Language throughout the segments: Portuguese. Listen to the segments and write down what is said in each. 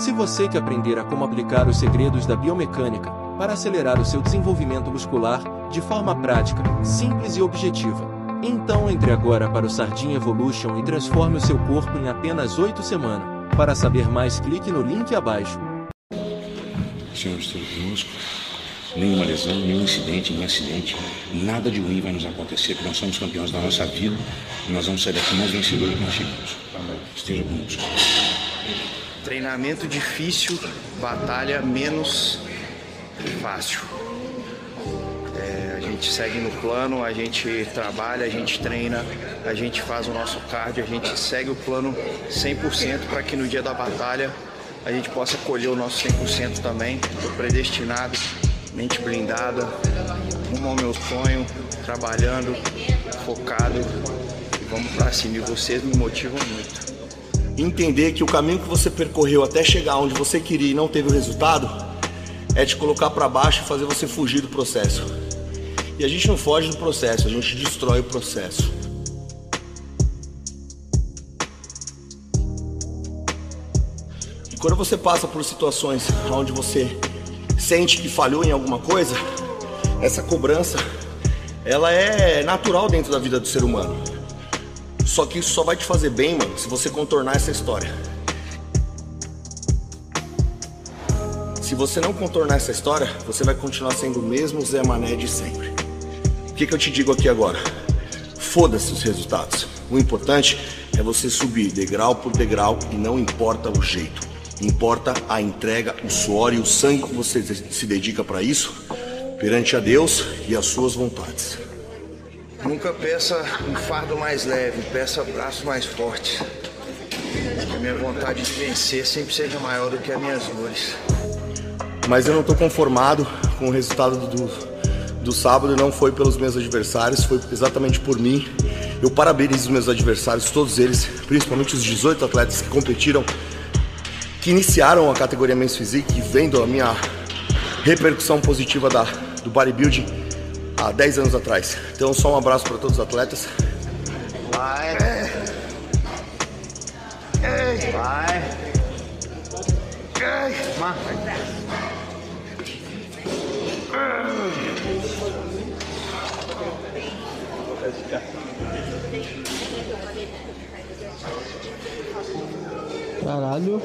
Se você quer aprender a como aplicar os segredos da biomecânica para acelerar o seu desenvolvimento muscular de forma prática, simples e objetiva, então entre agora para o Sardinha Evolution e transforme o seu corpo em apenas 8 semanas. Para saber mais, clique no link abaixo. Senhor esteja conosco. Nenhuma lesão, nenhum incidente, nenhum acidente, nada de ruim vai nos acontecer, porque nós somos campeões da nossa vida e nós vamos sair daqui mais vencedores do que nós chegamos. Esteja conosco. Treinamento difícil, batalha menos fácil. É, a gente segue no plano, a gente trabalha, a gente treina, a gente faz o nosso cardio, a gente segue o plano 100% para que no dia da batalha a gente possa colher o nosso 100% também. Predestinado, mente blindada, rumo ao meu sonho, trabalhando, focado e vamos para cima. E vocês me motivam muito entender que o caminho que você percorreu até chegar onde você queria e não teve o resultado é te colocar para baixo e fazer você fugir do processo. E a gente não foge do processo, a gente destrói o processo. E quando você passa por situações onde você sente que falhou em alguma coisa, essa cobrança ela é natural dentro da vida do ser humano. Só que isso só vai te fazer bem, mano, se você contornar essa história. Se você não contornar essa história, você vai continuar sendo o mesmo Zé Mané de sempre. O que, que eu te digo aqui agora? Foda-se os resultados. O importante é você subir degrau por degrau e não importa o jeito. Importa a entrega, o suor e o sangue que você se dedica para isso perante a Deus e as suas vontades. Nunca peça um fardo mais leve, peça braços mais fortes. Que a minha vontade de vencer sempre seja maior do que as minhas dores. Mas eu não estou conformado com o resultado do, do sábado, não foi pelos meus adversários, foi exatamente por mim. Eu parabenizo os meus adversários, todos eles, principalmente os 18 atletas que competiram, que iniciaram a categoria Men's Physique, vendo a minha repercussão positiva da, do bodybuilding há 10 anos atrás. Então, só um abraço para todos os atletas. Vai. Ei. Vai. Ei. Caralho.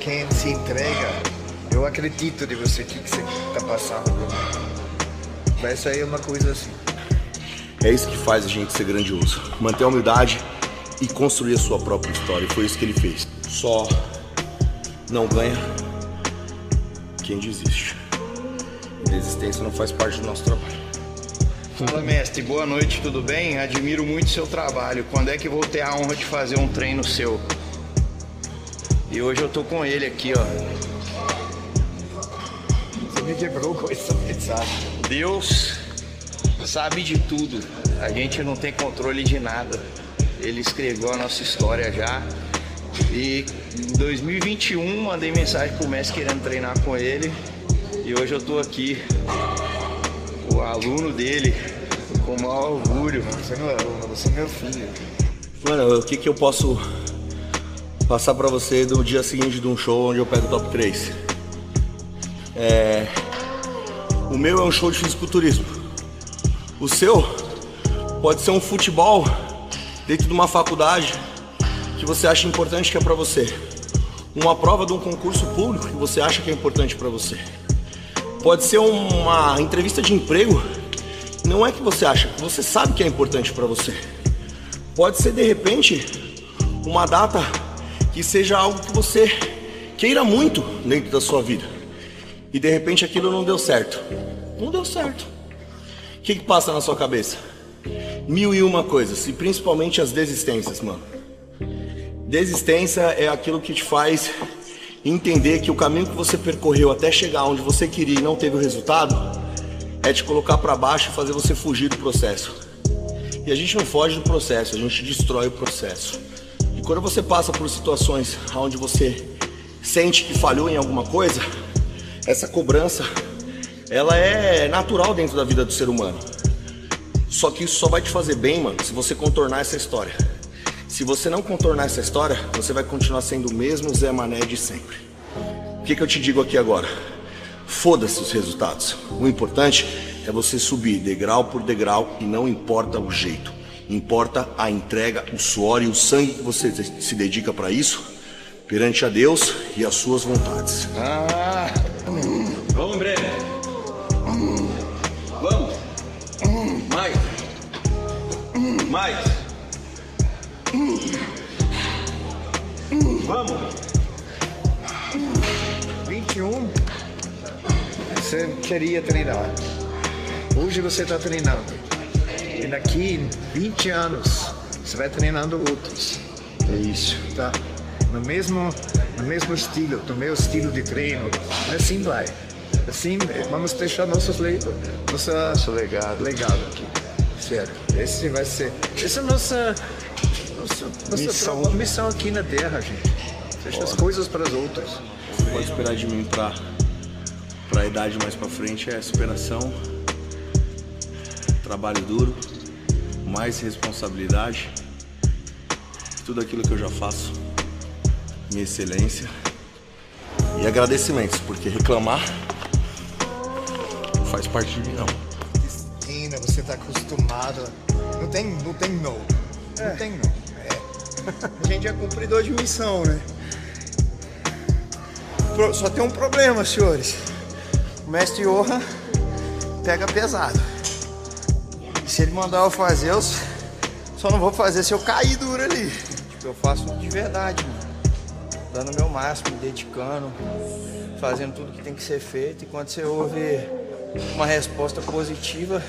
Quem se entrega, eu acredito de você que, que você tá passando. Isso aí é uma coisa assim. É isso que faz a gente ser grandioso. Manter a humildade e construir a sua própria história. E foi isso que ele fez. Só não ganha quem desiste. Desistência não faz parte do nosso trabalho. Fala, mestre. Boa noite, tudo bem? Admiro muito seu trabalho. Quando é que vou ter a honra de fazer um treino seu? E hoje eu tô com ele aqui, ó. Me quebrou com essa mensagem. Deus sabe de tudo. A gente não tem controle de nada. Ele escreveu a nossa história já. E em 2021 mandei mensagem pro mestre querendo treinar com ele. E hoje eu tô aqui, o aluno dele, com o maior orgulho. Você não é aluno, você é meu filho. Mano, o que, que eu posso passar pra você no dia seguinte de um show onde eu pego o top 3? É, o meu é um show de fisiculturismo. O seu pode ser um futebol dentro de uma faculdade que você acha importante que é para você. Uma prova de um concurso público que você acha que é importante para você. Pode ser uma entrevista de emprego, não é que você acha, você sabe que é importante para você. Pode ser de repente uma data que seja algo que você queira muito dentro da sua vida e de repente aquilo não deu certo. Não deu certo. O que, que passa na sua cabeça? Mil e uma coisas, e principalmente as desistências, mano. Desistência é aquilo que te faz entender que o caminho que você percorreu até chegar onde você queria e não teve o resultado é te colocar para baixo e fazer você fugir do processo. E a gente não foge do processo, a gente destrói o processo. E quando você passa por situações onde você sente que falhou em alguma coisa, essa cobrança, ela é natural dentro da vida do ser humano. Só que isso só vai te fazer bem, mano, se você contornar essa história. Se você não contornar essa história, você vai continuar sendo o mesmo Zé Mané de sempre. O que, que eu te digo aqui agora? Foda-se os resultados. O importante é você subir degrau por degrau e não importa o jeito. Importa a entrega, o suor e o sangue que você se dedica para isso perante a Deus e as suas vontades. Ah, Mais. Vamos. 21. Você queria treinar. Hoje você está treinando. E daqui 20 anos você vai treinando outros. É isso, tá? No mesmo, no mesmo estilo, do meu estilo de treino. Assim vai. Assim vamos deixar nossos le... nossa Nosso legado. legado aqui. Sério. Esse vai ser. Essa é a nossa, nossa, nossa Missão. tra- missão aqui na Terra, gente. Deixa as coisas para os outros. Você pode esperar de mim pra, pra idade mais pra frente é superação, trabalho duro, mais responsabilidade, tudo aquilo que eu já faço, minha excelência e agradecimentos, porque reclamar não faz parte de mim não. Você tá acostumado. Não tem, não tem não. Não tem não. A gente é cumpridor de missão, né? Só tem um problema, senhores. O mestre Johan pega pesado. E se ele mandar eu fazer, eu só não vou fazer se eu cair duro ali. Tipo, eu faço de verdade, mano. Dando o meu máximo, me dedicando, fazendo tudo que tem que ser feito. E quando você ouve uma resposta positiva,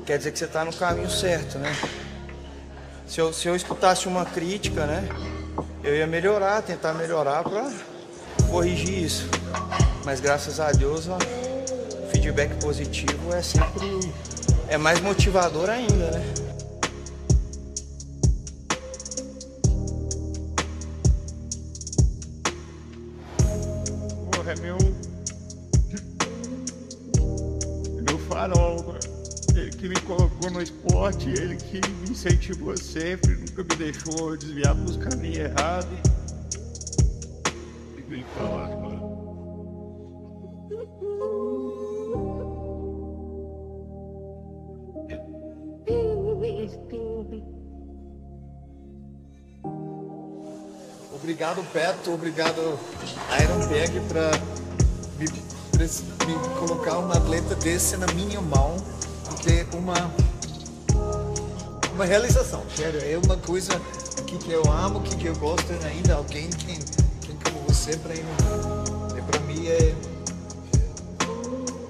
quer dizer que você tá no caminho certo, né? Se eu, se eu escutasse uma crítica, né? Eu ia melhorar, tentar melhorar para corrigir isso. Mas graças a Deus, ó, o feedback positivo é sempre é mais motivador ainda, né? Porra, é meu. É meu farol, mano. Ele que me colocou no esporte, ele que me incentivou sempre, nunca me deixou desviar pros caminhos errados. Obrigado, Beto. Obrigado, Ironberg, pra me, pra me colocar um atleta desse na minha mão ter uma, uma realização. Sério, é uma coisa que, que eu amo, que, que eu gosto ainda. Alguém que, que como você, Breno, é, pra mim é,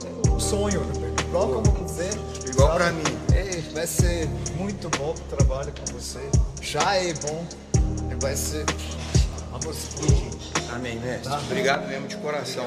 é um sonho. né? Igual como você. Igual pra mim. É, vai ser muito bom o trabalho com você. Já é bom. Vai ser. Vamos explodir. Amém, mestre. Obrigado mesmo de coração.